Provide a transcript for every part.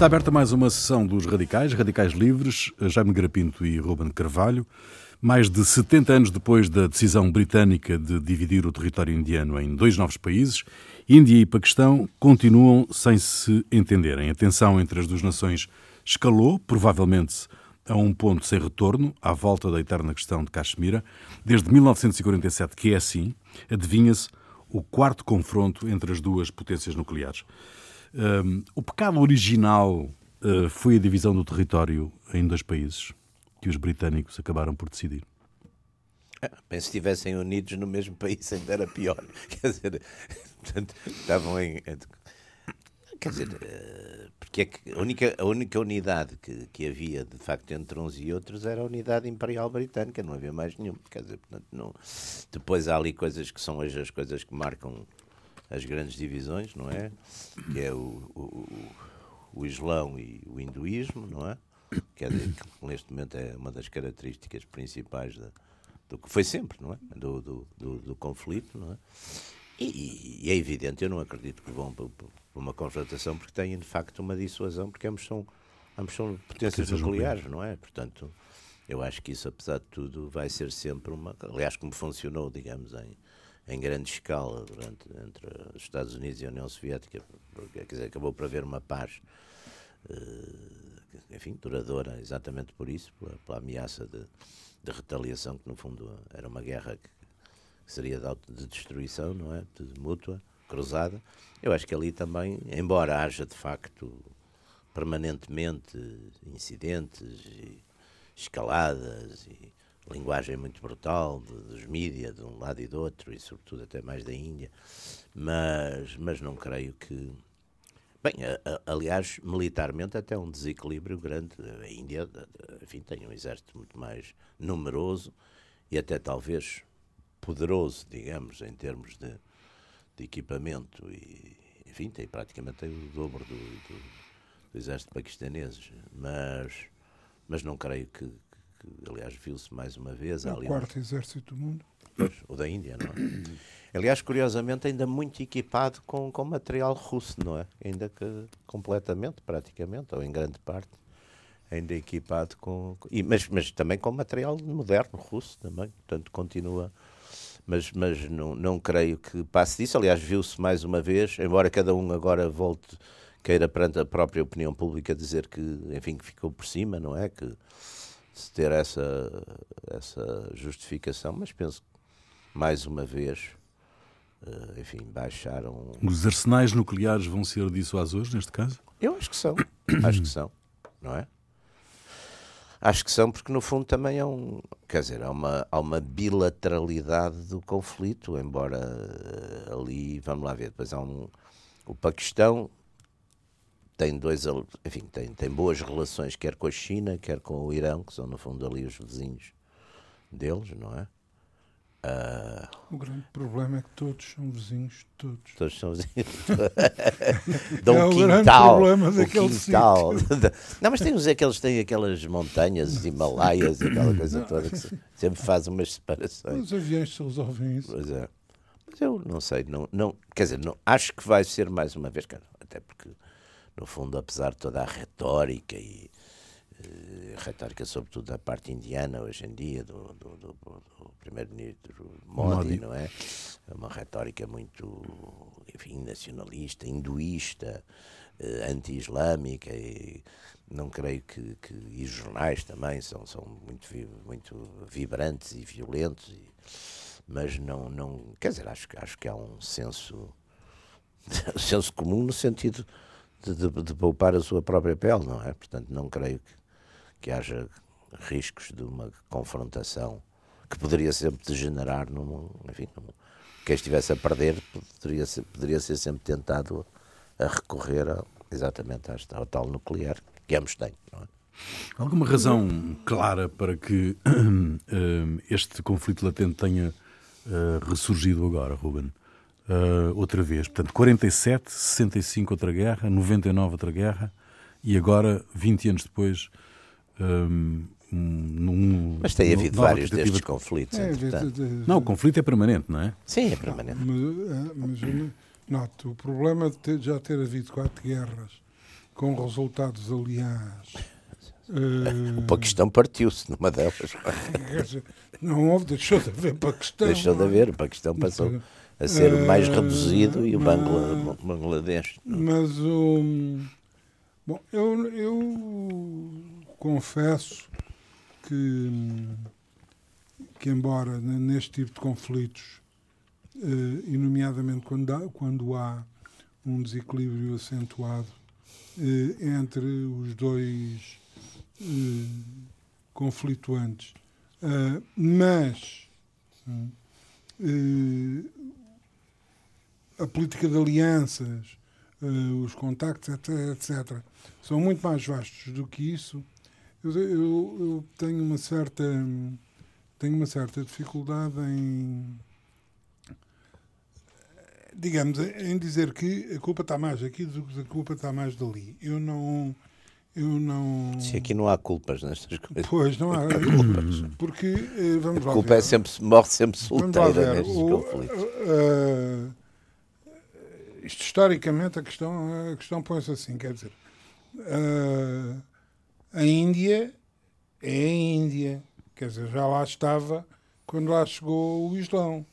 Está aberta mais uma sessão dos Radicais, Radicais Livres, Jaime Grapinto e Ruben Carvalho. Mais de 70 anos depois da decisão britânica de dividir o território indiano em dois novos países, Índia e Paquistão continuam sem se entenderem. A tensão entre as duas nações escalou, provavelmente a um ponto sem retorno, à volta da eterna questão de Caxemira. Desde 1947 que é assim, adivinha-se o quarto confronto entre as duas potências nucleares. O pecado original uh, foi a divisão do território em dois países que os britânicos acabaram por decidir. Ah, bem, se estivessem unidos no mesmo país ainda era pior. Quer dizer, portanto, estavam em. Quer dizer, eh, porque é que a única, a única unidade que, que havia de facto entre uns e outros era a unidade imperial britânica, não havia mais nenhum. Quer dizer, portanto, não, depois há ali coisas que são hoje as coisas que marcam as grandes divisões, não é? Que é o, o, o Islão e o hinduísmo, não é? Quer dizer, que neste momento é uma das características principais da, do que foi sempre, não é? Do, do, do, do conflito, não é? E, e, é evidente, eu não acredito que vão para, para uma confrontação porque têm de facto uma dissuasão, porque ambos são, ambos são potências nucleares, não é? Portanto, eu acho que isso, apesar de tudo, vai ser sempre uma. Aliás, como funcionou, digamos, em, em grande escala durante, entre os Estados Unidos e a União Soviética, porque dizer, acabou por haver uma paz, eh, enfim, duradoura, exatamente por isso, pela, pela ameaça de, de, retaliação, que no fundo era uma guerra que, que seria de, auto, de destruição, não é? De mútua, cruzada. Eu acho que ali também, embora haja de facto permanentemente incidentes e escaladas e linguagem muito brutal de, dos mídias de um lado e do outro, e sobretudo até mais da Índia, mas, mas não creio que. Bem, a, a, aliás, militarmente até um desequilíbrio grande. A Índia, enfim, tem um exército muito mais numeroso e até talvez poderoso, digamos, em termos de, de equipamento e, enfim, tem praticamente o dobro do, do, do exército paquistanês, mas, mas não creio que, que aliás viu-se mais uma vez. É o quarto um... exército do mundo. Pois, o da Índia, não é? aliás, curiosamente, ainda muito equipado com, com material russo, não é? Ainda que completamente, praticamente, ou em grande parte, ainda equipado com. E, mas, mas também com material moderno russo também. Portanto, continua. Mas, mas não, não creio que passe disso. Aliás, viu-se mais uma vez, embora cada um agora volte, queira perante a própria opinião pública dizer que, enfim, que ficou por cima, não é? Que se ter essa, essa justificação, mas penso que, mais uma vez, uh, enfim, baixaram. Os arsenais nucleares vão ser dissuasores neste caso? Eu acho que são. acho que são, não é? Acho que são, porque no fundo também é um. Quer dizer, há uma, há uma bilateralidade do conflito, embora uh, ali, vamos lá ver, depois há um. O Paquistão tem dois, enfim, tem, tem boas relações quer com a China, quer com o Irão, que são no fundo ali os vizinhos deles, não é? Uh... O grande problema é que todos são vizinhos, todos. Todos são vizinhos. Dom é o quintal, grande problema daquele quintal. Não, mas tem uns aqueles têm aquelas montanhas, os Himalaias e aquela coisa toda que sempre faz umas separações. Os aviões se resolvem isso. Pois é. Mas eu não sei, não, não, quer dizer, não, acho que vai ser mais uma vez, cara, até porque no fundo, apesar de toda a retórica e uh, retórica sobretudo da parte indiana hoje em dia, do, do, do, do primeiro-ministro Modi, Modi, não é? É uma retórica muito, enfim, nacionalista, hinduísta, uh, anti-islâmica e não creio que, que e os jornais também são, são muito, muito vibrantes e violentos, e, mas não, não, quer dizer, acho, acho que há um senso, senso comum no sentido de, de, de, poupar a sua própria pele, não é? Portanto, não creio que, que haja riscos de uma confrontação que poderia sempre degenerar num, enfim, num, quem estivesse a perder poderia ser, poderia ser sempre tentado a recorrer a, exatamente ao tal nuclear que ambos têm, não é? Alguma razão clara para que uh, este conflito latente tenha uh, ressurgido agora, Ruben? Uh, outra vez. Portanto, 47, 65 outra guerra, 99 outra guerra e agora, 20 anos depois, um, num, Mas tem havido vários destes de... conflitos, é, de, de, Não, o conflito é permanente, não é? Sim, é permanente. Não, mas, eh, mas note, o problema de ter, já ter havido quatro guerras com resultados, aliás. Uh, o Paquistão partiu-se numa delas. Não houve, deixou de haver Paquistão. Deixou de haver, o Paquistão passou a ser uh, mais reduzido e o Bangla, Bangladesh. Mas o. Bom, eu, eu confesso que, que, embora neste tipo de conflitos, uh, e nomeadamente quando há, quando há um desequilíbrio acentuado uh, entre os dois uh, conflituantes, mas a política de alianças, os contactos, etc., etc., são muito mais vastos do que isso eu, eu, eu, tenho uma certa tenho uma certa dificuldade em digamos em dizer que a culpa está mais aqui do que a culpa está mais dali. Eu não eu não. Se aqui não há culpas nestas coisas. Pois, não há culpas. Porque, eh, vamos lá. A culpa ver. é sempre, morre sempre solteira nestes conflitos. Uh, uh, isto, historicamente, a questão, a questão põe-se assim: quer dizer, uh, a Índia é a Índia. Quer dizer, já lá estava quando lá chegou o Islão.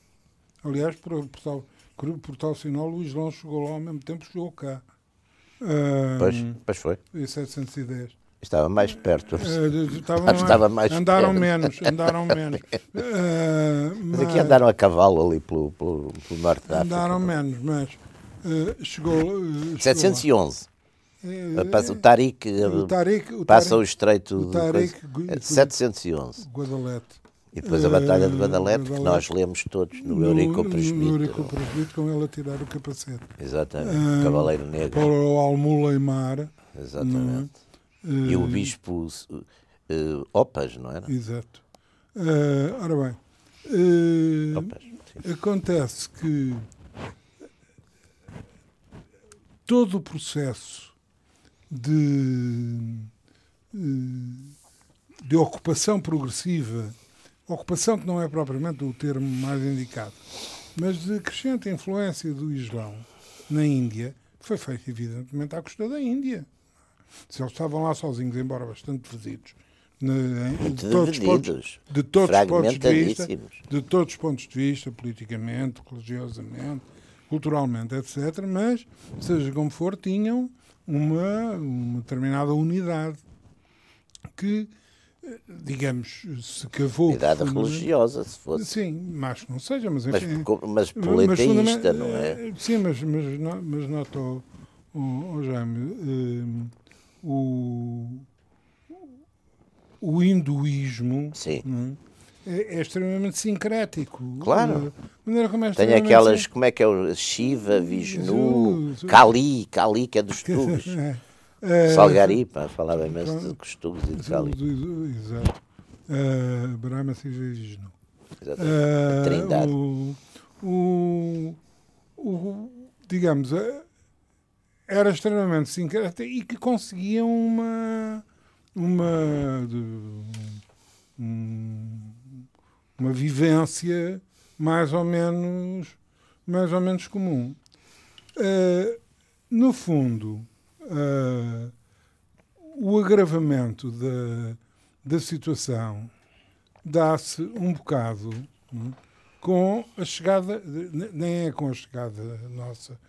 Aliás, por, por, tal, por tal sinal, o Islão chegou lá ao mesmo tempo que chegou cá. Um, pois, pois foi. Em 710. Estava mais perto. Uh, estava, estava mais andaram perto. menos, andaram menos. Uh, mas, mas aqui andaram a cavalo ali pelo, pelo, pelo norte da África. Andaram menos, mas uh, chegou, chegou 711. Lá. É, passa, o Tariq, o Tariq o passa o estreito o Tariq, de 711. Guadalete. E depois a Batalha de eh, Guadalete, que nós lemos todos no, no Eurico Presbítero. No Eurico Presbítero, com ele a tirar o capacete. Exatamente, uh, Cavaleiro Negro. Para o Almuleimar. Exatamente. Uh, e o Bispo uh, Opas, não era? Exato. ora bem, Opas, acontece que todo o processo de, de ocupação progressiva, ocupação que não é propriamente o termo mais indicado, mas de crescente influência do Islão na Índia, foi feito evidentemente à custa da Índia. Se eles estavam lá sozinhos, embora bastante vezidos, de todos, pontos, de todos os pontos de vista, de todos os pontos de vista, politicamente, religiosamente, culturalmente, etc. Mas, seja como for, tinham uma, uma determinada unidade que, digamos, se cavou. Unidade religiosa, se fosse. Sim, mas não seja, mas enfim. Mas, mas politeísta, não é? Sim, mas, mas, mas nota, oh, oh, Jaime, um, o, o hinduísmo. Sim. Hum, é, é, extremamente sincrético. Claro. É Tem aquelas, como é que é o Shiva, Vishnu, Kali, Kali que é dos tubos. é. Salgaripa, falava imenso de costumes e de Kali. Exato. Uh, Brahma, Shiva e Vishnu. Exatamente. Uh, Trindade. O, o, o, digamos, era extremamente sincrético e que conseguiam uma. uma de, um, uma vivência mais ou menos, mais ou menos comum. Uh, no fundo, uh, o agravamento da, da situação dá-se um bocado um, com a chegada, nem é com a chegada nossa,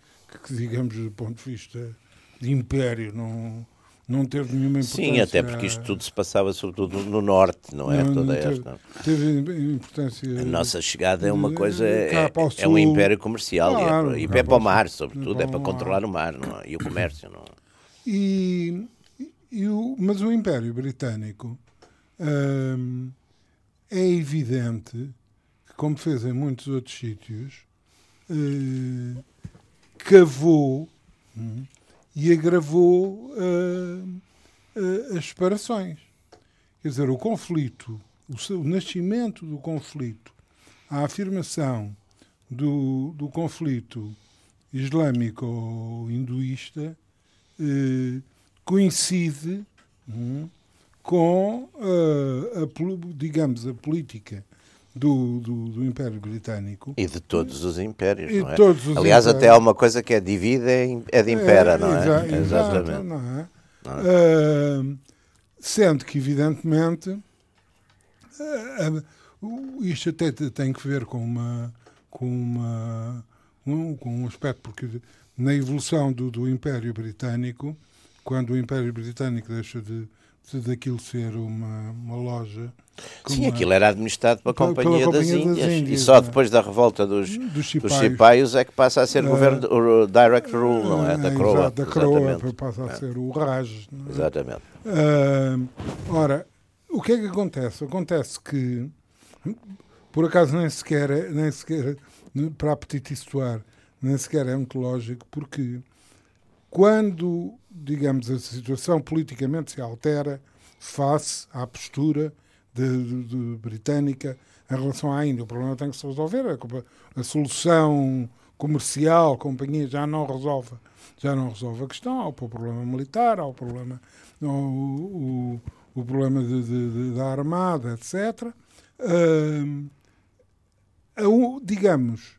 que digamos do ponto de vista de império não não teve nenhuma importância. Sim, até porque isto tudo se passava sobretudo no norte, não é? Não, Toda não teve, esta. Teve importância. A nossa chegada é uma coisa, é, é um império comercial claro, e é, para, é para o mar, sobretudo, é para controlar o mar não é? e o comércio. Não é? e, e o, mas o Império Britânico hum, é evidente que, como fez em muitos outros sítios, hum, cavou. Hum, e agravou uh, uh, as separações. Quer dizer, o conflito, o, o nascimento do conflito, a afirmação do, do conflito islâmico ou hinduísta uh, coincide um, com a, digamos, a política do, do, do, Império Britânico. E de todos os impérios, e não é? Todos os Aliás, impérios. até há uma coisa que é divide é de impera, é, não é? Exa Exatamente. Exato, não é? Uh, sendo que, evidentemente, uh, isto até tem que ver com uma com uma um, com um aspecto porque na evolução do, do Império Britânico, quando o Império Britânico deixa de, de daquilo ser uma, uma loja. Sim, uma, aquilo era administrado pela, pela Companhia, das, Companhia Índias, das, Índias, e só é? depois da revolta dos, dos, cipaios, dos cipaios é que passa a ser uh, governo, o direct rule, não é? Da coroa. Exato, da coroa passa a ser o Raj. É? Exatamente. Uh, ora, o que é que acontece? Acontece que, por acaso, nem sequer, nem sequer para apetite nem sequer é muito lógico, porque quando, digamos, a situação politicamente se altera face à postura de, de, de britânica em relação à Índia, o problema tem que se resolver. A, a solução comercial, a companhia já não resolve, já não resolve a questão. Há o problema militar, há o problema, o, o, o problema de, da armada, etc. Uh, digamos,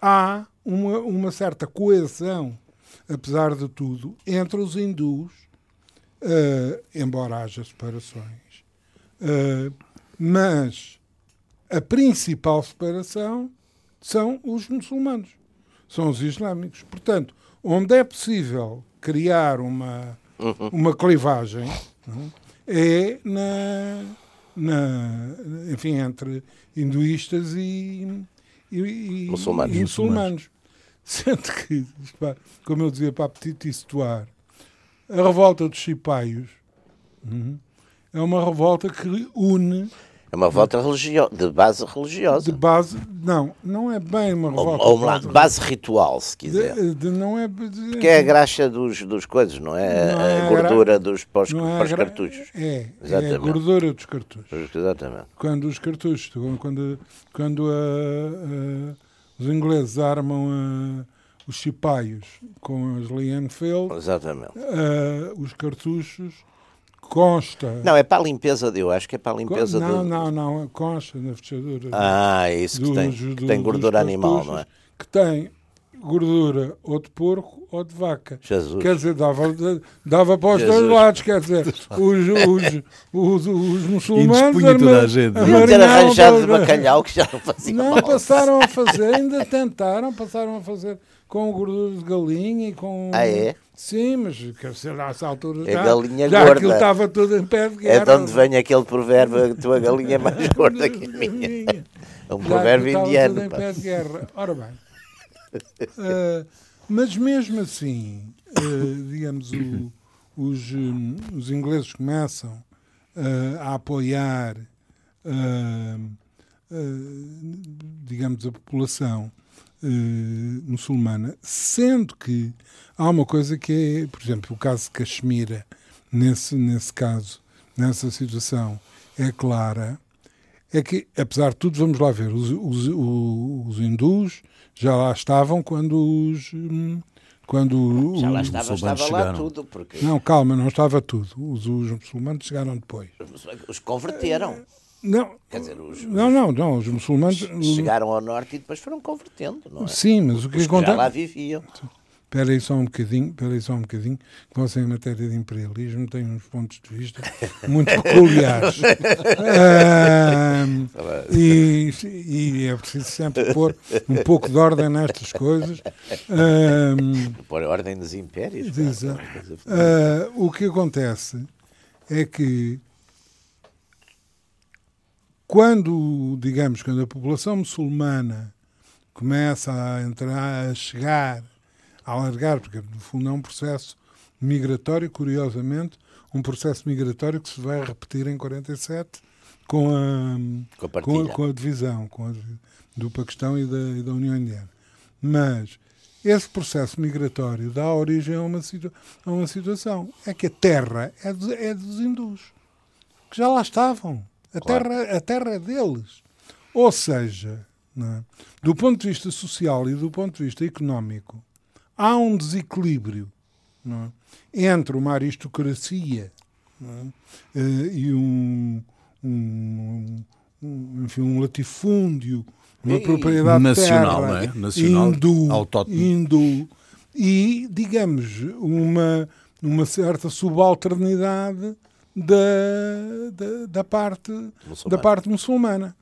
há uma, uma certa coesão, apesar de tudo, entre os hindus, uh, embora haja separações. Uh, mas a principal separação são os muçulmanos, são os islâmicos. Portanto, onde é possível criar uma, uma clivagem é na, na, enfim, entre hinduístas e, e, e muçulmanos. E muçulmanos. Sendo que, como eu dizia para Apetite e situar, a revolta dos cipaios uhum, é uma revolta que une. É uma revolta religio de base religiosa. De base. Não, não é bem uma revolta. Ou, ou uma base, base ritual, se quiser. De, de, não é, de, Porque é a graxa dos, dos coisas, não é? Não a, é a gordura dos pós, é pós cartuchos. É, Exatamente. é a gordura dos cartuchos. Exatamente. Quando os cartuchos, quando, quando a, a, os ingleses armam a os cipaios com as Lienfeld, Exatamente. Uh, os cartuchos consta. Não, é para a limpeza, eu acho que é para a limpeza Não, do... não, não, consta na fechadura. Ah, é isso que tem, que tem gordura animal, não é? Que tem gordura ou de porco ou de vaca. Jesus. Quer dizer, dava, dava para os Jesus. dois lados, quer dizer, os, os, os, os muçulmanos E toda a gente. Deviam ter arranjado de bacalhau que já não fazia Não, mal. passaram a fazer, ainda tentaram, passaram a fazer com gordura de galinha e com. Ah, é? Sim, mas quer dizer, nessa altura É já, galinha já gorda. aquilo estava tudo em pé de guerra. É de onde vem aquele provérbio, a tua galinha é mais gorda que a minha. É um Já provérbio indiano. Estava tudo em pá. pé de guerra. Ora bem. Uh, mas mesmo assim, uh, digamos, o, os, um, os ingleses começam uh, a apoiar, digamos, a população muçulmana, sendo que há uma coisa que é, por exemplo, o caso de Caxemira, nesse, nesse caso, nessa situação, é clara, é que, apesar de tudo, vamos lá ver, os, os, os hindus já lá estavam quando os. hum, Quando Já lá os- estava, muçulmanos estava lá chegaram. tudo, porque Não, calma, não estava tudo. Os, os muçulmanos chegaram depois. os converteram. Não, Quer dizer, os, não, não, não os muçulmanos. os chegaram ao norte e depois foram convertendo, não é? Sim, mas o que Os que já lá acontece. viviam. Espera aí só um bocadinho, espera aí só um bocadinho, que você em matéria de imperialismo tem uns pontos de vista muito peculiares. Ahm, e, e é preciso sempre pôr um pouco de ordem nestas coisas. Por ordem dos impérios. pá. Exato. Ah, o que acontece é que quando, digamos, quando a população muçulmana começa a entrar, a chegar, alargar, porque no fundo é um processo migratório, curiosamente, um processo migratório que se vai repetir em 47 com a, Com a com a, com a divisão com a, do Paquistão e da, e da União Indiana. Mas esse processo migratório dá origem a uma, situa a uma situação. É que a terra é, dos- é dos hindus, que já lá estavam. A, Claro. terra, a terra é deles. Ou seja, é? do ponto de vista social e do ponto de vista económico, há um desequilíbrio é? entre uma aristocracia é? Eh, e um, um, um, enfim, um latifúndio, uma propriedade nacional, terra, não é? Nacional, hindu, autóctone. hindu, e, digamos, uma, uma certa subalternidade da, da, da parte, Muçulmana. da parte muçulmana.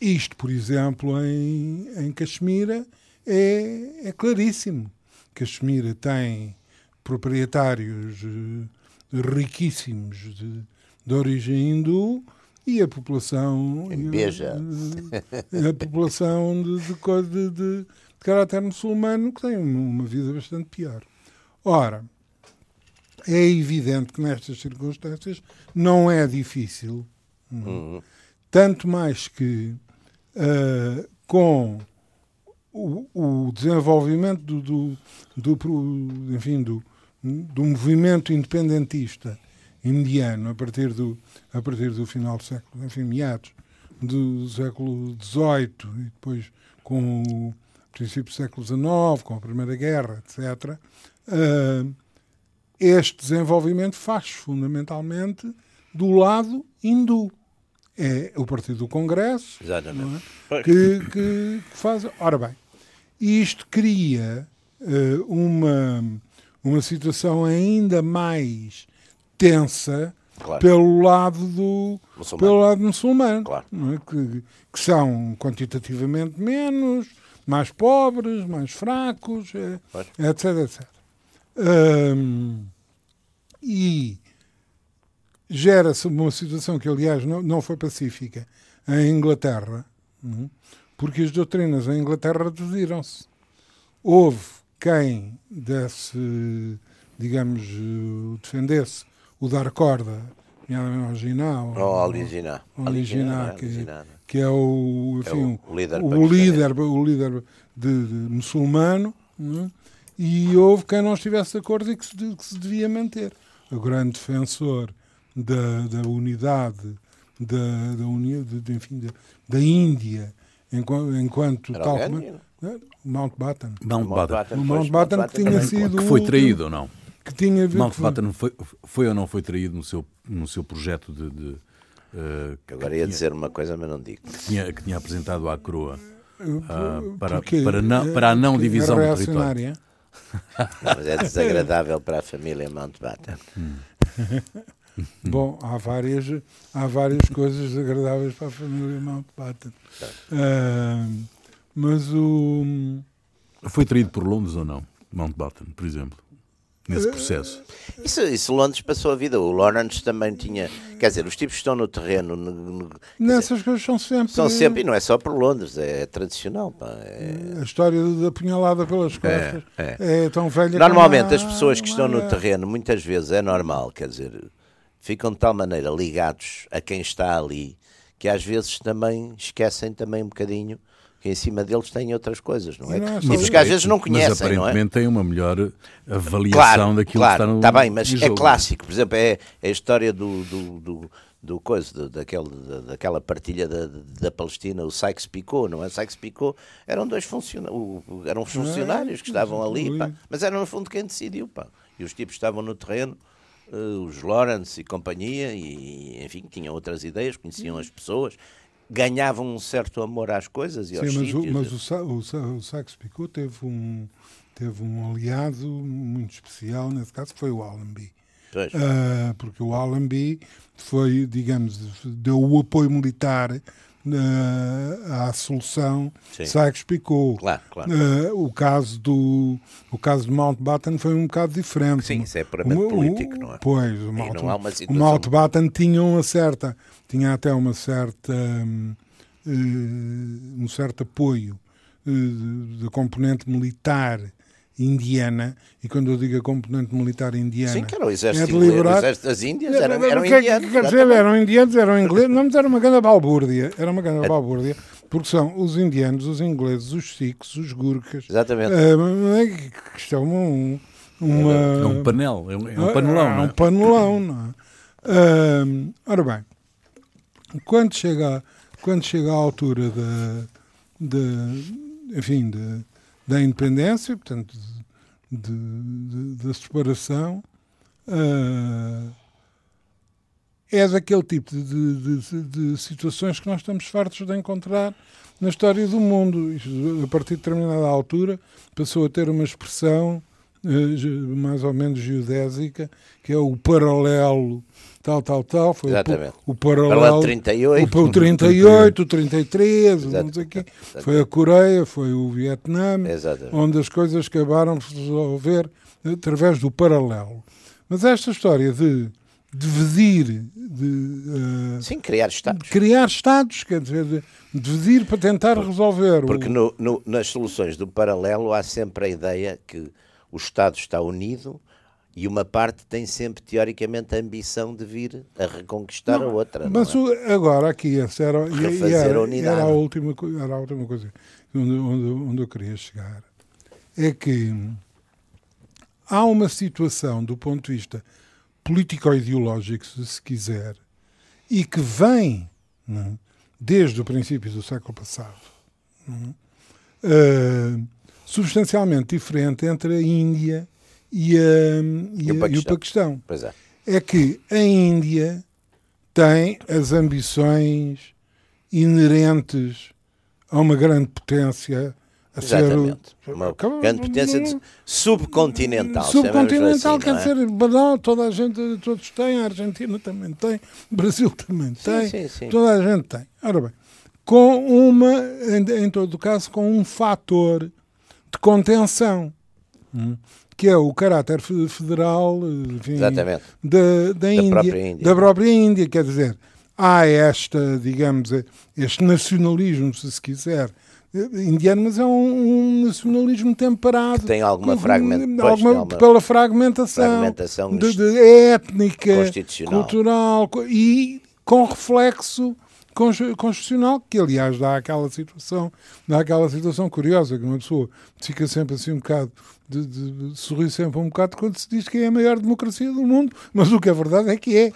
Isto, por exemplo, em, em Caxemira é, é claríssimo. Caxemira tem proprietários eh, riquíssimos de, de origem hindu e a população Em Beja. eh, a população de, de, de, caráter muçulmano que tem uma, vida bastante pior. Ora, é evidente que nestas circunstâncias não é difícil, não é? Uhum. tanto mais que ah, com o, o desenvolvimento do, do, do enfim, do, do movimento independentista indiano a partir do, a partir do final do século, enfim, meados do século XVIII e depois com o princípio do século XIX, com a Primeira Guerra, etc., ah, este desenvolvimento faz fundamentalmente do lado hindu. É o Partido do Congresso, é? Que, que faz. Ora bem, isto cria eh, uma, uma situação ainda mais tensa Claro. pelo lado do Muçulmano. pelo lado muçulmano, Claro. é? que, que são quantitativamente menos, mais pobres, mais fracos, eh, etc, etc. Hum, e gera-se uma situação que, aliás, não, não foi pacífica em Inglaterra, é? Porque as doutrinas em Inglaterra reduziram-se. Houve quem desse, digamos, defendesse o dar corda, nomeadamente ao Ginau, Ou Aliginá. ao Aliginá, que, Aliginá. que é o, É enfim, o líder o líder, o líder de, de muçulmano, não é? e houve quem não estivesse de acordo e que se, que se devia manter. O grande defensor da, da unidade da, da, uni, de, de- enfim, da, da Índia, enquanto, enquanto tal como, não? é? Mountbatten, Mountbatten. O pois, Mountbatten que tinha sido- Que foi traído ou não? que tinha Mountbatten foi, foi ou não foi traído no seu, no seu projeto de, de, Que Agora ia dizer uma coisa, mas não digo. que, tinha, que tinha apresentado à coroa ah, para, porque, para, não, eh, para a não divisão é do território. Mas é desagradável para a família Mountbatten. Bom, há várias, há várias coisas desagradáveis para a família Mountbatten. Ah, mas o. Foi traído por Londres ou não? Mountbatten, por exemplo, nesse processo. Isso, isso Londres passou a vida. O Lawrence também tinha. Quer dizer, os tipos que estão no terreno. no- no- quer dizer, Nessas coisas são sempre. são sempre, e não é só por Londres, é tradicional. pá, é- A história da punhalada pelas costas é, tão velha Normalmente como as pessoas que estão no terreno, muitas vezes é normal, quer dizer, ficam de tal maneira ligados a quem está ali que às vezes também esquecem também um bocadinho que em cima deles têm outras coisas, não é? E não é só Tipos isso. que às vezes não mas conhecem, não é? aparentemente tem uma melhor avaliação Claro, daquilo claro, que está no tá bem, mas é clássico. Por exemplo, é, é a história do, do, do, do coisa, daquele, da, daquela partilha da, da Palestina, o Sykes-Picot, não é? Sykes-Picot eram dois funcionários, eram funcionários que estavam ali, pá, mas era no fundo quem decidiu, pá. E os tipos estavam no terreno, os Lawrence e companhia, e enfim, tinham outras ideias, conheciam as pessoas, ganhavam um certo amor às coisas e aos Sim, mas, o, sítios. mas o, Sa- o, Sa- o Sykes-Picot teve um, teve um aliado muito especial, nesse caso, que foi o Allenby. Pois. Ah, porque o Allenby foi, digamos, deu o apoio militar ah, à solução. Sykes-Picot. Claro, claro. Ah, o caso do o caso de Mountbatten foi um bocado diferente. Sim, isso é puramente O- político, não é? Pois, o, Mount, uma o situação- Mountbatten tinha uma certa, tinha até uma certa, hum, eh, um certo apoio eh, da componente militar indiana, e quando eu digo a componente militar indiana, Sim, que era o exército, é inglês, o deliberado. exército das Índias, eram, Era- eram que é que indianos. Quer dizer, eram indianos, eram ingleses, não, mas era uma grande balbúrdia, era uma É. grande balbúrdia, porque são os indianos, os ingleses, os sikhs, os gurkhas, Exatamente. é que é uma, um- uma, É um panel, é um, é um panelão, é não um é? panelão, não é? Ahm, ora bem, quando chega, quando chega à altura da, da, enfim, da, da independência, portanto, de, de- da separação, ah, é daquele tipo de, situações que nós estamos fartos de encontrar na história do mundo. Isto, a partir de determinada altura passou a ter uma expressão eh, mais ou menos geodésica, que é o paralelo tal, tal, tal. Foi Exatamente. O, o paralelo, Paralelo 38. O, o 38, o 33, não sei o quê. Foi a Coreia, foi o Vietnã, Exatamente. onde as coisas acabaram por se resolver através do paralelo. Mas esta história de dividir, de eh, Sim, criar Estados. criar Estados, quer dizer, de dividir para tentar resolver. o- Porque no- no- nas soluções do paralelo há sempre a ideia que o Estado está unido e uma parte tem sempre, teoricamente, a ambição de vir a reconquistar a outra. não Mas é? agora aqui, essa era, era, a unidade. era a última, era a última coisa onde, onde, onde eu queria chegar. É que há uma situação do ponto de vista político-ideológico, se se quiser, e que vem não é, desde o princípio do século passado, não é, eh, substancialmente diferente entre a Índia e, a, e, E o a- e o Paquistão. Paquistão Pois é. é que a Índia tem as ambições inerentes a uma grande potência a Exatamente. ser Uma Acaba- grande potência subcontinental. subcontinental, chamemos quer assim, não é? dizer, banal, toda a gente, todos têm, a Argentina também tem, o Brasil também tem, sim, sim. toda a gente tem. Ora bem, com uma, em, em todo caso, com um fator de contenção, hum, que é o caráter fe- federal enfim, Exatamente. da, da, Índia, da própria Índia, quer dizer, há esta, digamos, este nacionalismo, se se quiser, eh, indiano, mas é um, um nacionalismo temperado. Que tem alguma com- fragment- pois, alguma- pela fragmentação, fragmentação de- de- étnica, constitucional. cultural e com reflexo cons- constitucional, que aliás dá aquela situação, dá aquela situação curiosa, que uma pessoa fica sempre assim um bocado, de, de, de sorrir sempre um bocado quando se diz que é a maior democracia do mundo, mas o que é verdade é que é.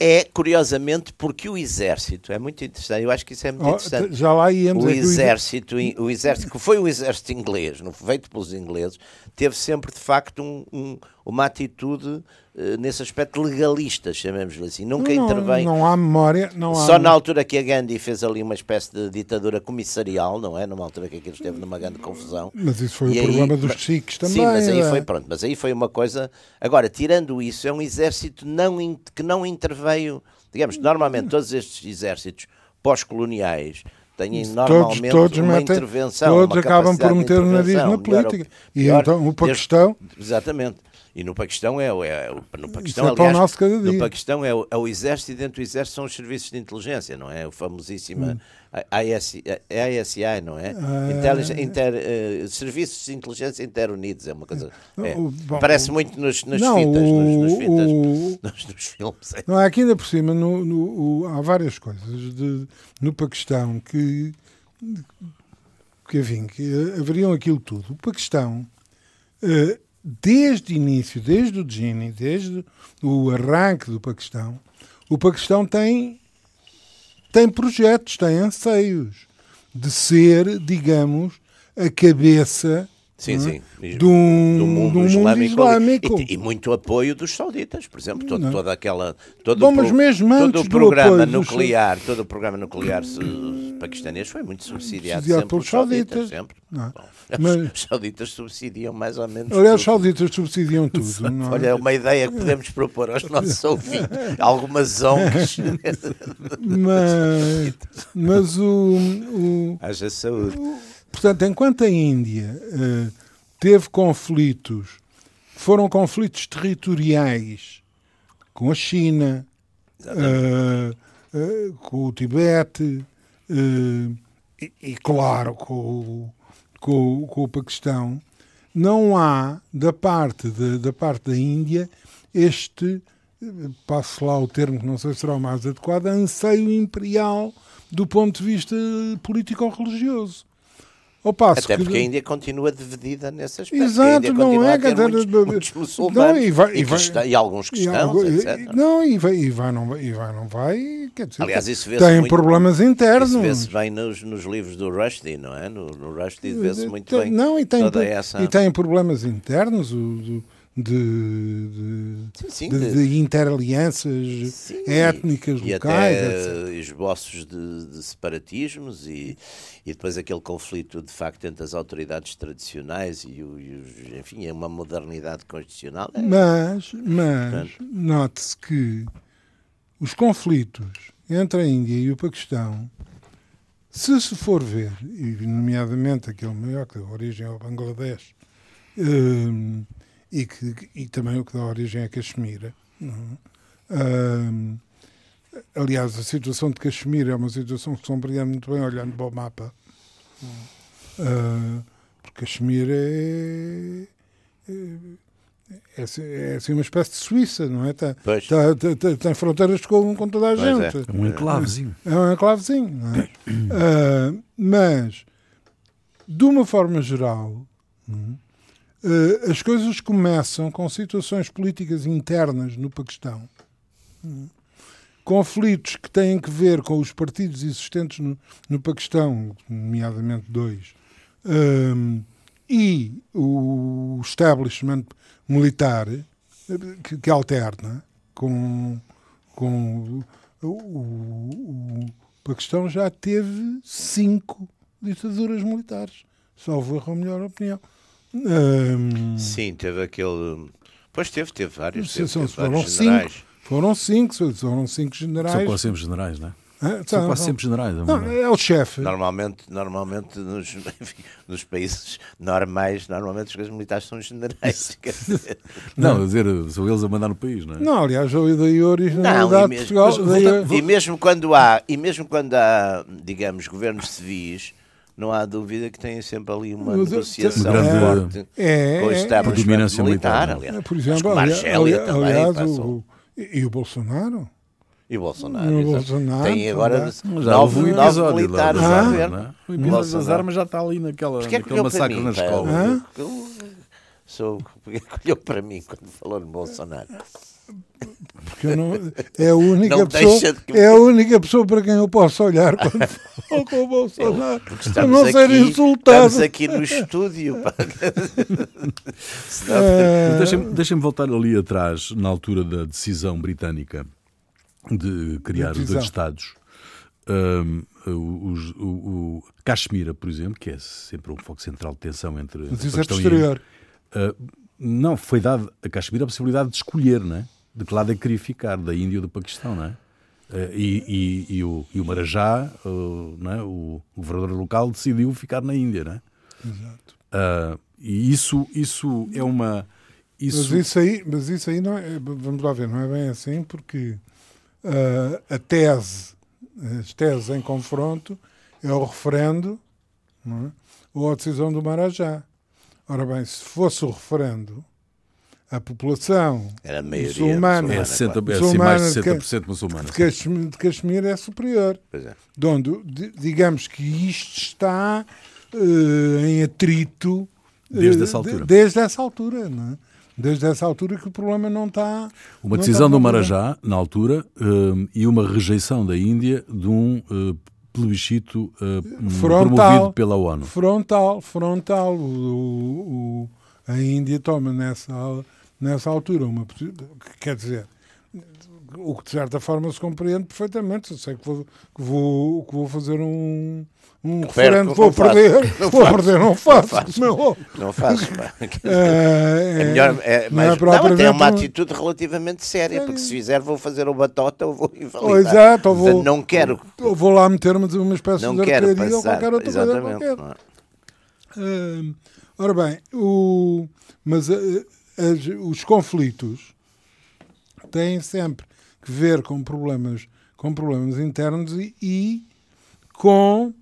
é curiosamente, porque o exército, é muito interessante, eu acho que isso é muito ó, interessante. já lá íamos. O é exército, o exército, que foi o exército inglês, não feito pelos ingleses, teve sempre de facto um- um- uma atitude eh, nesse aspecto legalista, chamemos-lhe assim. Nunca não, intervém. Não há memória, não há. Só na altura que a Gandhi fez ali uma espécie de ditadura comissarial, não é? Numa altura que aquilo esteve numa grande confusão. Mas isso foi E o aí- problema dos Sikhs também. Sim, mas aí é? foi pronto, mas aí foi uma coisa. Agora, tirando isso, é um exército não, que não interveio. Digamos, normalmente todos estes exércitos pós-coloniais têm Todos, normalmente todos, uma metem, intervenção. todos uma acabam por meter o nariz na melhor política. E então o desde- Paquistão. Exatamente. E no Paquistão é, o- é o- no Paquistão, Isso é o aliás, cada no. Paquistão é o, é o exército e dentro do exército são os serviços de inteligência, não é? O famosíssima ISI, ISI, não é? Ah. Inter, eh, serviços de inteligência interunidos, é uma coisa. é. O- bom, Parece muito nos, nas não, fitas, nos, nos o- fitas, o- nos, nos filmes. é. Não, aqui ainda por cima no, no- o- há várias coisas de- no Paquistão que, que, enfim, que haveriam aquilo tudo. O Paquistão, eh, desde o início, desde o Gini, desde o arranque do Paquistão, o Paquistão tem, tem projetos, tem anseios de ser, digamos, a cabeça Sim, é? sim. Do, do mundo do mundo islâmico, islâmico. E, e muito apoio dos sauditas, por exemplo, todo, Não. toda aquela todo Bom, o mesmo todo o programa apoio dos- nuclear, todo o programa nuclear paquistanês foi muito subsidiado, Subsidiado sempre pelos sauditas, sauditas. sempre. É? Bom, Mas- Os sauditas subsidiam mais ou menos. Aliás, os sauditas subsidiam tudo. não é? Olha, é uma ideia que podemos propor aos nossos ouvintes. Algumas ONGs. mas, mas o, o- Haja saúde. Portanto, enquanto a Índia eh, teve conflitos, foram conflitos territoriais com a China, eh, eh, com o Tibete e, e, claro, com, o- com, com o Paquistão, não há da parte, de- da parte da Índia este, passo lá o termo que não sei se será o mais adequado, anseio imperial do ponto de vista político-religioso. Ao passo Até que- porque a Índia continua dividida nesse aspecto. Exato, não é, dizer, muitos, muitos não, muçulmanos e vai- e, e que vai- e alguns E cristãos, algo- etc. e- Não, e vai, e vai, não vai, e vai, não vai, quer dizer, Aliás, isso vê-se tem muito- problemas internos. Isso vê-se bem nos, nos livros do Rushdie, não é? No, no Rushdie vê-se muito bem não, e tem, essa... e tem problemas internos. O, do- de, de, Sim, sim, de, de- interalianças Sim, étnicas e locais, até etc. esboços de, separatismos e, e depois aquele conflito de facto entre as autoridades tradicionais e, o- e os, enfim, é uma modernidade constitucional. É, Mas, mas note-se que os conflitos entre a Índia e o Paquistão, se se for ver, e nomeadamente aquele maior que dá origem ao Bangladesh, hum, e, que, e também o que dá origem a Caxemira, não é? Aliás, a situação de Caxemira é uma situação que se compreende muito bem olhando para o mapa, Ah, porque Caxemira é, é, assim- é assim uma espécie de Suíça, não é? Tá, tá- tá- tá- tem fronteiras com, com toda a Pois é. gente. É um enclavezinho. É um enclavezinho, não é? Ah, mas, de uma forma geral, ah, as coisas começam com situações políticas internas no Paquistão. Conflitos que têm que ver com os partidos existentes no, no Paquistão, nomeadamente dois, hum, e o establishment militar eh, que, que alterna com, com o, o, o Paquistão já teve cinco ditaduras militares, salvo a melhor opinião. Hum, Sim, teve aquele. Pois teve, teve vários. Teve, são- teve foram vários cinco, generais. foram cinco, foram cinco São generais. quase sempre generais, não é? Hã? São São- quase são- sempre generais. é Não, é o chefe. Normalmente, normalmente nos, enfim, nos países normais, normalmente os militares são generais. quer dizer. Não, a dizer, são eles a mandar no país, não é? Não, aliás, a da Não, originalidade e de mesmo- Portugal. mas daí- volta- E mesmo quando há, e mesmo quando há, digamos, governos civis, não há dúvida que têm sempre ali uma Mas, negociação grande- forte é, com o é, Predominância militar, militar, aliás. é, por exemplo, Marcélia também aliás, o, e, o Bolsonaro? E o Bolsonaro. E. Bolsonaro Tem agora nove, nove episódio militares lá, no Ah? é? O episódio das armas já está ali naquela, Porquê é que naquele massacre mim? na escola. Eu sou, olhou para mim quando falou no Bolsonaro? Porque eu não, é, a única Não pessoa, deixa de- é a única pessoa para quem eu posso olhar quando falo com o Bolsonaro. Porque Para não ser aqui, insultado. Estamos aqui no estúdio. É, Mas Deixem-me deixem voltar ali atrás, na altura da decisão britânica de criar os dois Estados. Hum, o, o, o Caxemira, por exemplo, que é sempre um foco central de tensão entre é Paquistão e. Uh, não, foi dado a Caxemira a possibilidade de escolher, não é? De que lado é que queria ficar, da Índia ou do Paquistão, não é? Uh, e, e, e o, e o Marajá, uh, não é? o, o governador local, decidiu ficar na Índia, não é? Exato. Uh, e isso, isso é uma. Isso, Mas isso aí, mas isso aí não é, vamos lá ver, não é bem assim, porque ah, a tese, as teses em confronto é o referendo é? ou a decisão do Marajá. Ora bem, se fosse o referendo, a população Era a maioria muçulmana, é, muçulmana, 60, claro. é assim, mais de 60% muçulmana. de Caxemira, de é superior. Pois é. de onde, di- digamos que isto está eh, em atrito eh, Desde essa de- altura. desde essa altura, não é? Desde essa altura que o problema não está. Uma não decisão está do. Marajá, na altura, um, e uma rejeição da Índia de um uh, plebiscito uh, Frontal. promovido pela ONU. Frontal, frontal. O, o- o- a Índia toma nessa, nessa altura uma. Quer dizer. O que de certa forma se compreende perfeitamente. Eu sei que vou, que vou, que vou fazer um, um referendo, não vou faço. perder, Não vou faço. perder, não faço. faço. como é óbvio. Não faço. É, É melhor, é, não é mas, não, até propriamente é uma um- atitude relativamente séria, porque se fizer vou fazer o batota ou vou invalidar. Ou exato, ou vou, não quero, ou vou lá meter-me uma espécie não de quero arcadia ou passar. qualquer outra coisa qualquer. não é? Hum, ora bem, o, mas eh, as- os conflitos têm sempre que ver com problemas, com problemas internos e, e com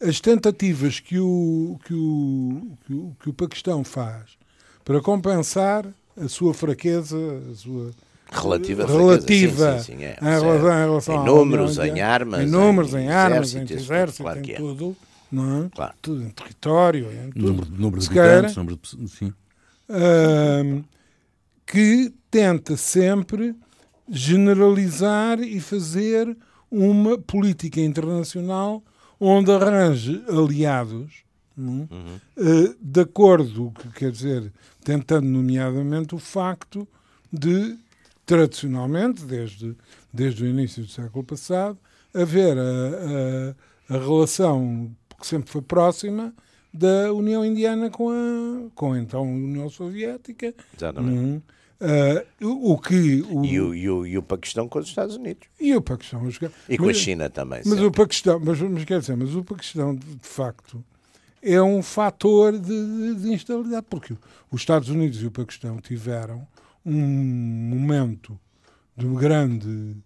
as tentativas que o, que, o, que, o, que o Paquistão faz para compensar a sua fraqueza, a sua Relativa, relativa fraqueza, sim, sim, sim, é. em relação, em relação Em à números, União em armas, em números, em em, armas, em exército, tudo, exército, claro em é. tudo, não é? Claro. Tudo em território, em tudo. Número, número de habitantes, número de pessoas, sim. Que tenta sempre generalizar e fazer uma política internacional onde arranje aliados Uhum. Uh, de acordo, quer dizer, tentando nomeadamente o facto de, tradicionalmente, desde, desde o início do século passado, haver a, a, a relação que sempre foi próxima da União Indiana com a, com a então União Soviética. Exatamente. Uhum. Uh, o que o... E, o, e, o, e o Paquistão com os Estados Unidos e o Paquistão e com mas, a China também mas sempre. o Paquistão mas, mas quer dizer mas o Paquistão de, de facto é um fator de, de, de, instabilidade porque os Estados Unidos e o Paquistão tiveram um momento de grande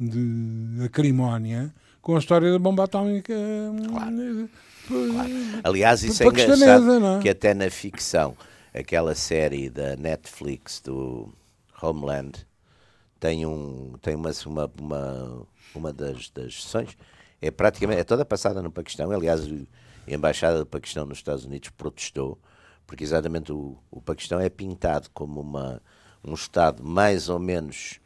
de acrimónia com a história da bomba atómica claro. Claro. aliás isso é engraçado é? que até na ficção aquela série da Netflix do Homeland tem um tem uma uma uma, uma das, das sessões é praticamente é toda passada no Paquistão aliás a embaixada do Paquistão nos Estados Unidos protestou porque exatamente o, o Paquistão é pintado como uma um estado mais ou menos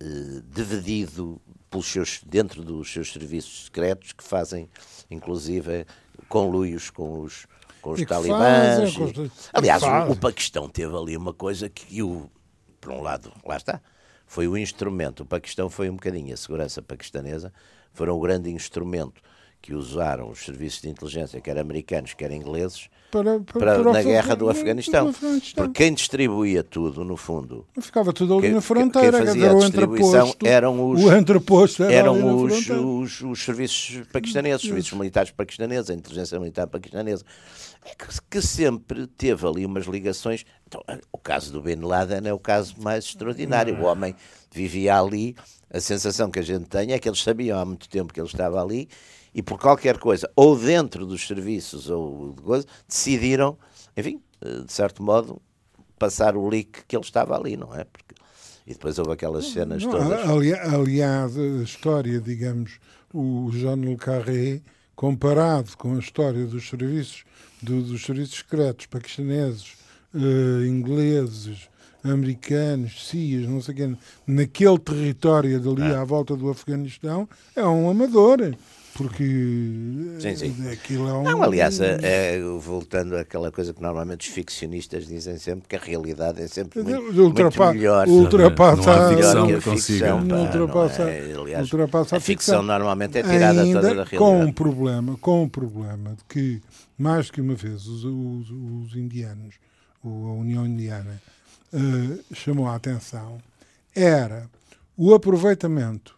eh, dividido pelos seus, dentro dos seus serviços secretos que fazem inclusive conluios com os com os talibãs. Fazem, Aliás, o, o, Paquistão teve ali uma coisa que, o, por um lado, lá está, foi o instrumento. O Paquistão foi um bocadinho, a segurança paquistanesa foram o grande instrumento que usaram os serviços de inteligência, quer americanos, quer ingleses, para, para, para, na guerra do Afeganistão. Afeganistão. Porque quem distribuía tudo, no fundo. Ficava tudo ali na fronteira. Quem fazia a distribuição eram os, o entreposto era eram os, os, os, serviços paquistaneses, os serviços militares paquistaneses, a inteligência militar paquistanesa. É que, que, sempre teve ali umas ligações. Então, o caso do Bin Laden é o caso mais extraordinário. O homem vivia ali. A sensação que a gente tem é que eles sabiam há muito tempo que ele estava ali e por qualquer coisa, ou dentro dos serviços ou de coisa, decidiram, enfim, eh, de certo modo, passar o leak que ele estava ali, não é? Porque, e depois houve aquelas cenas não, todas. Ali, aliás, a história, digamos, o Jean Le Carré, comparado com a história dos serviços, do, dos serviços secretos paquistaneses, uh, ingleses, americanos, CIAs, não sei quê, naquele território dali ah. à volta do Afeganistão, é um amador porque sim, sim. aquilo é um... Não, aliás, é, voltando àquela coisa que normalmente os ficcionistas dizem sempre, que a realidade é sempre muito, ultrapa muito melhor. Ultrapassar não, que a ficção. Pá, ultrapassa, é, aliás, ultrapassa a, ficção, ficção normalmente é tirada toda da realidade. Com um problema, com um problema de que, mais que uma vez, os, os, os indianos, a União Indiana, uh, chamou a atenção, era o aproveitamento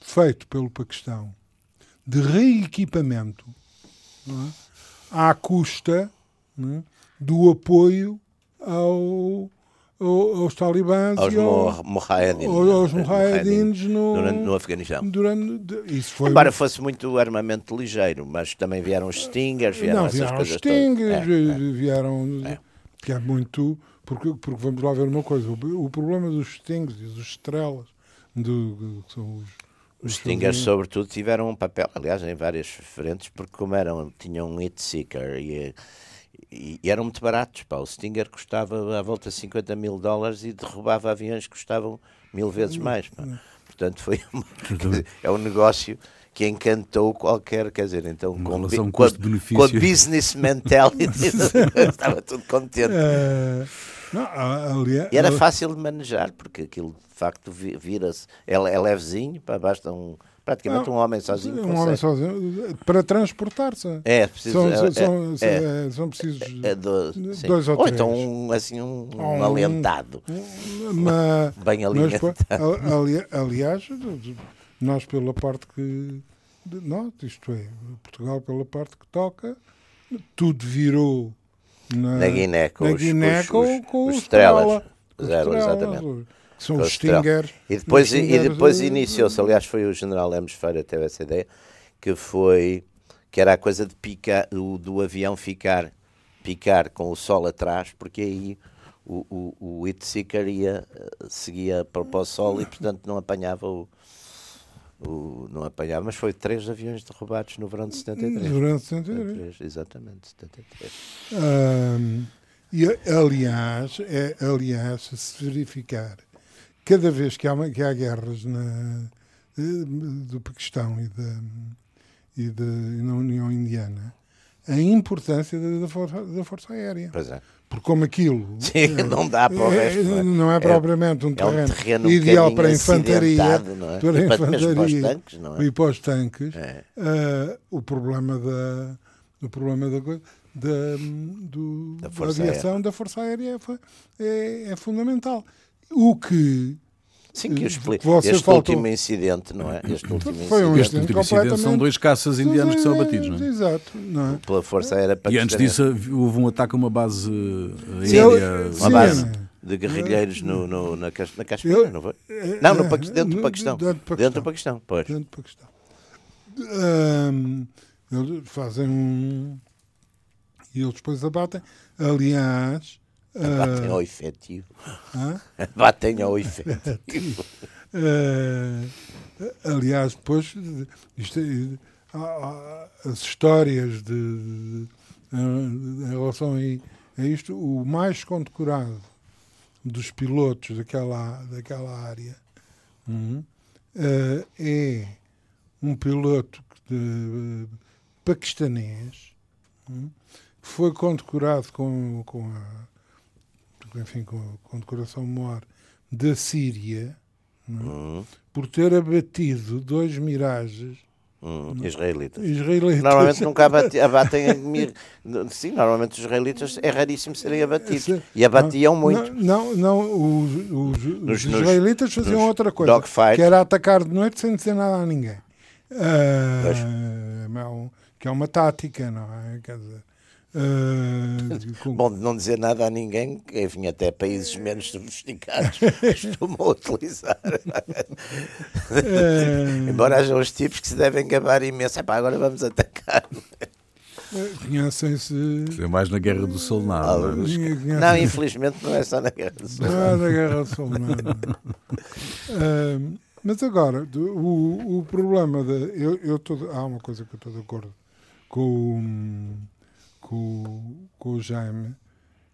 feito pelo Paquistão de reequipamento é? à custa é? do apoio ao, ao, aos talibãs aos e ao, aos mujahedins no, durante, no Afeganistão. Durante, isso foi Embora fosse muito armamento ligeiro, mas também vieram os Stingers, vieram Não, essas vieram coisas Stingers, é, é, vieram... É. Que é muito... Porque, porque vamos lá ver uma coisa, o, o problema dos Stingers e dos Estrelas, do, que são os os Stingers, sobretudo, tiveram um papel, aliás, em várias frentes, porque como eram, tinham um hit seeker e, e, e, eram muito baratos. Pá. O Stinger custava à volta de 50 mil dólares e derrubava aviões que custavam mil vezes mais. Pá. Portanto, foi uma, é um negócio que encantou qualquer, quer dizer, então com, com, com, com a business mentality estava tudo contente. Uh, não, aliás, e era fácil de manejar, porque aquilo de facto vira-se, é, é levezinho, basta um praticamente um homem sozinho. Um homem sozinho para transportar-se. É, preciso, são, é, são, é, são precisos é do, dois ou, ou três. então um, assim, um, um, um alentado. Uma, Bem alimentado. Mas, ali, aliás, nós pela parte que. Nós, isto é, Portugal pela parte que toca, tudo virou na, na Guiné com, na os, Guiné com, com, com os, os estrelas. Zero, exatamente. São os Stinger. E depois, e depois iniciou-se, aliás, foi o general Lemos Feira que teve essa ideia, que foi que era a coisa de picar, do, do avião ficar, picar com o sol atrás, porque aí o, o, o Itseeker ia, eh, seguia para, para o sol e, portanto, não apanhava o, o, não apanhava, mas foi três aviões derrubados no verão de 73. No verão de 73. 73 exatamente, 73. Um, e, aliás, é, aliás, se verificar, cada vez que há, que há guerras na, do Paquistão e, da, e, de, e na União Indiana, a importância da, da força, da Força Aérea. Pois é. Porque como aquilo Sim, não dá para o é, resto. não é? não é propriamente um É um terreno, terreno um ideal bocadinho para a infantaria, não é? para E para- mesmo para os infantaria tanques, não é? e para os tanques, É. ah, o problema da o problema da coisa da, do, Da da, aviação da Força Aérea é, é, é fundamental. O que Sim, que o expli- Você Este faltou- último incidente, não é? Este último Foi um incidente Este último incidente são dois caças indianos que são abatidos, não é? Exato, não é? pela Força Aérea E antes disso houve um ataque a uma base eh, Sim, aérea. uma sim, base é. de guerrilheiros no, no- na, na Caspia, Eu- não foi? é, Não, no é, dentro do Paquistão. dentro do Paquistão. Pois. dentro do Paquistão. Ahm, eles fazem um. E eles depois abatem. Aliás. Batem ah, ao efetivo. hã? Batem ao efetivo. Ah, aliás, depois. Isto, há as histórias de, em relação a, a isto, o mais condecorado dos pilotos daquela, daquela área ah, é um piloto de, paquistanês hum, que foi condecorado com, com a enfim, com a condecoração maior da Síria Hum, por ter abatido dois mirages hum, israelitas. israelitas. Normalmente nunca abate- abatem. Sim, normalmente os israelitas é raríssimo serem abatidos. Sim. E abatiam muito. Não, não, não, os, os- Nos- os nos- israelitas faziam nos outra coisa, dogfight. que era atacar de noite sem dizer nada a ninguém. É um- que é uma tática, não é? Quer dizer, ah, com- Bom, de não dizer nada a ninguém, que, enfim, até países menos sofisticados costumam utilizar. É. Embora hajam os tipos que se devem gabar imenso. Epá, agora vamos atacar. conhecem-se. É mais na Guerra do Solenar. não conhecem- Não, infelizmente não é só na guerra do Sul. Não é da Guerra Solenar. Ahm, mas agora, do- o, o problema da. Eu, eu tô, de- há uma coisa que eu estou de acordo com, o- com, o- com o Jaime.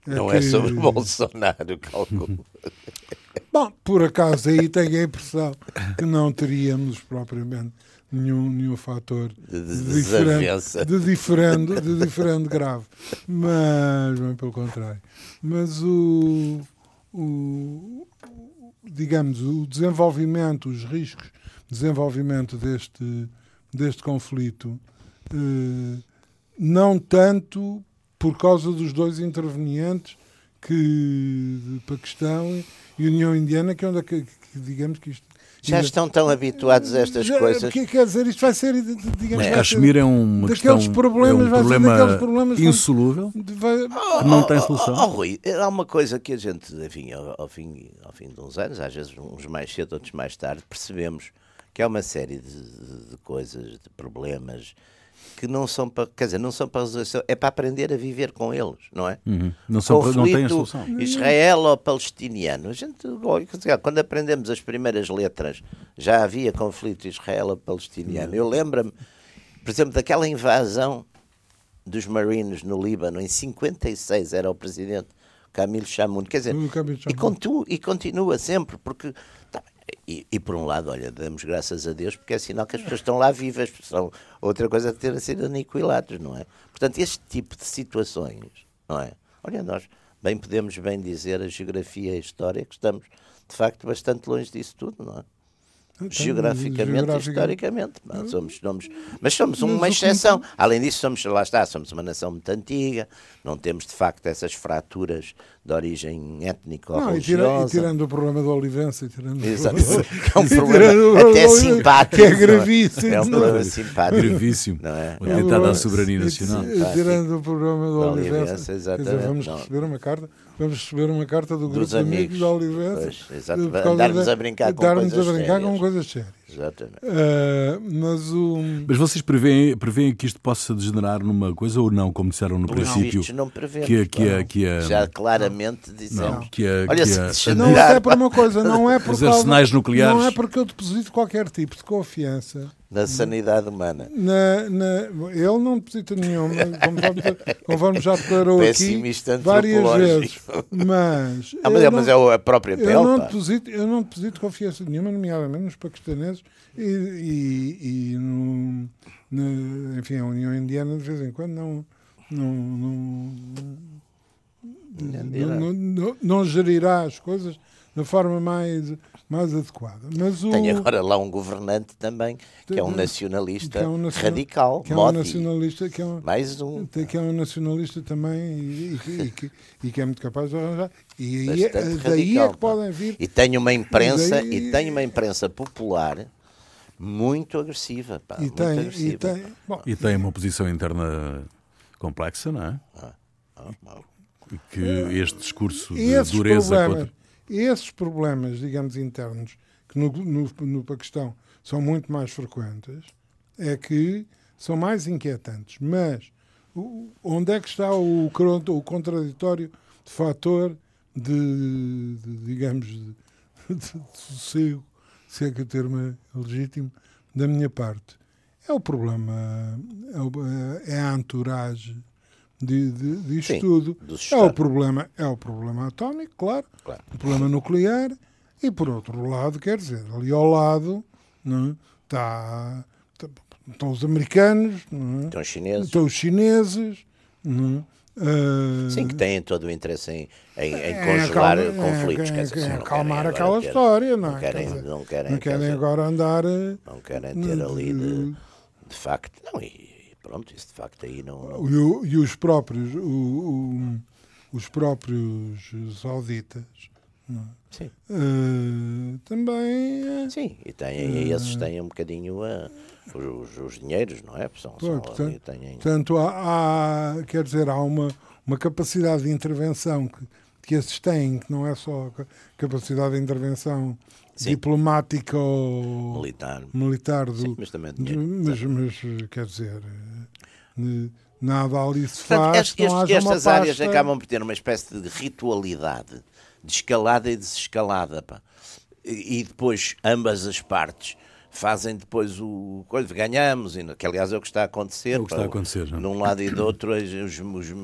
Não é que- sobre o Bolsonaro, calculo. Bom, por acaso aí tenho a impressão que não teríamos propriamente nenhum, nenhum fator De- diferente, de diferente, de diferente grave. Mas, bem pelo contrário. Mas o, o digamos, o desenvolvimento, os riscos de desenvolvimento deste, deste conflito, eh, não tanto por causa dos dois intervenientes que de Paquistão e União Indiana, que é onde é que, que digamos que isto Já estão tão habituados a estas Já- coisas. porque, quer dizer, isto vai ser, digamos, Mas Caxemir é uma daqueles questão, problemas, é um problema daqueles problemas insolúvel vai- que não tem solução. Oh, oh, Rui, há uma coisa que a gente, enfim, ao, ao fim, ao fim de uns anos, às vezes uns mais cedo, outros mais tarde, percebemos que há uma série de, de- de coisas, de problemas que não são para, quer dizer, não são para resolução, é para aprender a viver com eles, não é? Uhum. Não, são, não tem a conflito solução. israelo-palestiniano. A gente, quando aprendemos as primeiras letras, já havia conflito israelo-palestiniano. Eu lembro-me, por exemplo, daquela invasão dos Marines no Líbano, em 56 era o presidente Camilo Chamoun. Quer dizer, e, continua, e continua sempre, porque. E, e por um lado, olha, damos graças a Deus porque é sinal que as pessoas estão lá vivas, são outra coisa que terem sido aniquilados, não é? Portanto, este tipo de situações, não é? Olha, nós bem podemos bem dizer a geografia e a história que estamos, de facto, bastante longe disso tudo, não é? Geograficamente, geograficamente. historicamente. pá, Somos, somos, mas somos Mas uma exceção. Além disso, somos, lá está, somos uma nação muito antiga, não temos de facto essas fraturas de origem étnica ou Não, e, tira- e tirando o problema da Olivença, e tirando o Exato. é um e problema até simpático. Que é gravíssimo. É um não problema simpático. Gravíssimo. Não é? O É um atentado à problema- soberania E- nacional. e Tirando o problema da Olivença. Olivença, Quer dizer, exatamente, vamos não. receber uma carta, vamos receber uma carta do grupo Dos de amigos exato. por causa Andarmos da- a brincar com coisas a brincar sérias. com coisas sérias. Exatamente. Ah, mas o. Mas vocês preveem, preveem que isto possa degenerar numa coisa ou não, como disseram no Pelos princípio? vistos, não prevemos. que que não. que a- Já claramente dissemos. que a- Olha, que se a- desgenerar- Não, até por uma coisa, não é por Os causa, arsenais nucleares. Não é porque eu deposito qualquer tipo de confiança. Da sanidade humana. Na, na- ele não deposita nenhuma, conforme, conforme já declarou aqui Pessimista várias vezes. Mas, Ah, mas, é, mas não- é a própria pele, eu não, deposito, eu não deposito confiança nenhuma, nomeadamente nos paquistaneses e, e, e no, na- enfim, a União Indiana de vez em quando não, não, não, não, não, não gerirá as coisas da forma mais, mais adequada. Mas o, Tem agora lá um governante também, que é um nacionalista que é um nacional- radical, que é um Modi. nacionalista que é um, Mais um. que é um nacionalista também e, e que- e que, e que é muito capaz de arranjar. E aí, é- Bastante daí radical, é que podem vir. E tem uma imprensa, Daí- e tem uma imprensa popular muito agressiva, pá, E muito tem, agressiva. e tem, bom, E tem uma oposição interna complexa, não é? Ah, ah. Que este discurso de dureza problemas, contra. Esses problemas, digamos, internos, que no, no, no Paquistão são muito mais frequentes, é que são mais inquietantes. Mas onde é que está o, o contraditório de fator de, de, digamos, de, de sossego, se é que o termo é legítimo, da minha parte? É o problema, é, é a entourage de, de, disto Sim, tudo. do É o problema, é o problema atómico, claro, Claro. o problema nuclear, e por outro lado, quer dizer, ali ao lado não é? está, está- estão os americanos, não é? Então, os chineses, estão os chineses, não? Ah, sim, que têm todo o interesse em, em, em é, congelar conflitos. é, quer dizer, acalmar aquela ter- história, não é? Não Quer querem, não querem, não quer querem dizer, agora andar. eh, não querem ter ali de, de facto. Não, e pronto, isso de facto aí não. não- E, e os próprios, o- o- os próprios sauditas é? Sim, Ah, também. eh, sim, e têm, e esses têm um bocadinho a, os, os dinheiros, não é? São, Pô, são portanto, têm, Portanto, há, há- quer dizer, há uma, uma capacidade de intervenção que, que esses têm, que não é só ca- capacidade de intervenção Sim. diplomática ou militar. militar, do, Sim, mas também de- mas, mas, quer dizer, eh, nada ali se Portanto, faz. est- que não est- haja uma estas áreas pasta. acabam por ter uma espécie de ritualidade, de escalada e desescalada. Pá. E, e depois ambas as partes fazem depois o coisa, ganhamos, e, que aliás é o que está a acontecer. É o que pá. está a acontecer, não é? De um lado e do outro, os- os-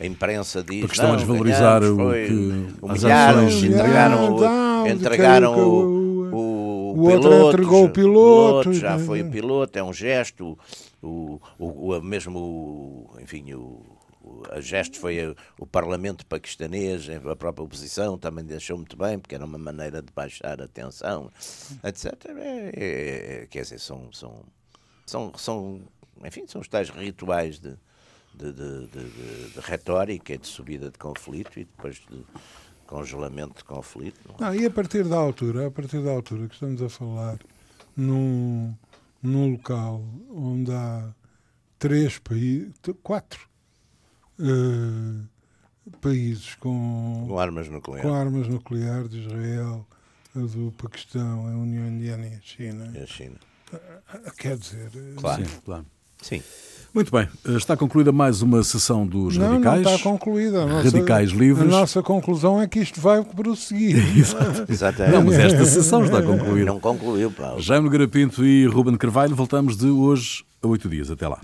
a imprensa diz. Porque estão a "Não, desvalorizar ganhamos, o foi- que- as ações- entregaram, o, Não, de entregaram que- o, o, o outro piloto, entregou o já- piloto, já né? foi o piloto, é um gesto, o, o, o- mesmo, enfim, o, a gesto foi o, o Parlamento paquistanês, a própria oposição também deixou muito bem, porque era uma maneira de baixar a tensão, etc. É, é- quer dizer, são, são, são, são, enfim, são os tais rituais de, de, de, de, de- de retórica e de subida de conflito e depois de congelamento de conflito. não é? Não, e a partir da altura, a partir da altura que estamos a falar num, num local onde há três países, quatro eh, países com, Com armas nucleares. com armas nucleares, Israel, a do Paquistão, a União Indiana e a China. E a China. Quer dizer, eh, Claro. Sim, claro. Sim. Muito bem, está concluída mais uma sessão dos não, não radicais. está concluída. A nossa, Radicais livres. A nossa conclusão é que isto vai prosseguir. Exatamente. Não, mas esta sessão está concluída. Não concluiu, Paulo. Jaime Garapinto e Ruben Carvalho, voltamos de hoje a oito dias. Até lá.